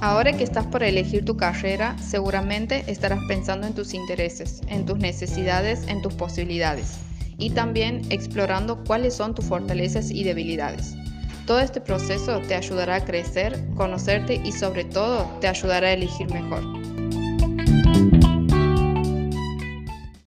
Ahora que estás por elegir tu carrera, seguramente estarás pensando en tus intereses, en tus necesidades, en tus posibilidades y también explorando cuáles son tus fortalezas y debilidades. Todo este proceso te ayudará a crecer, conocerte y sobre todo te ayudará a elegir mejor.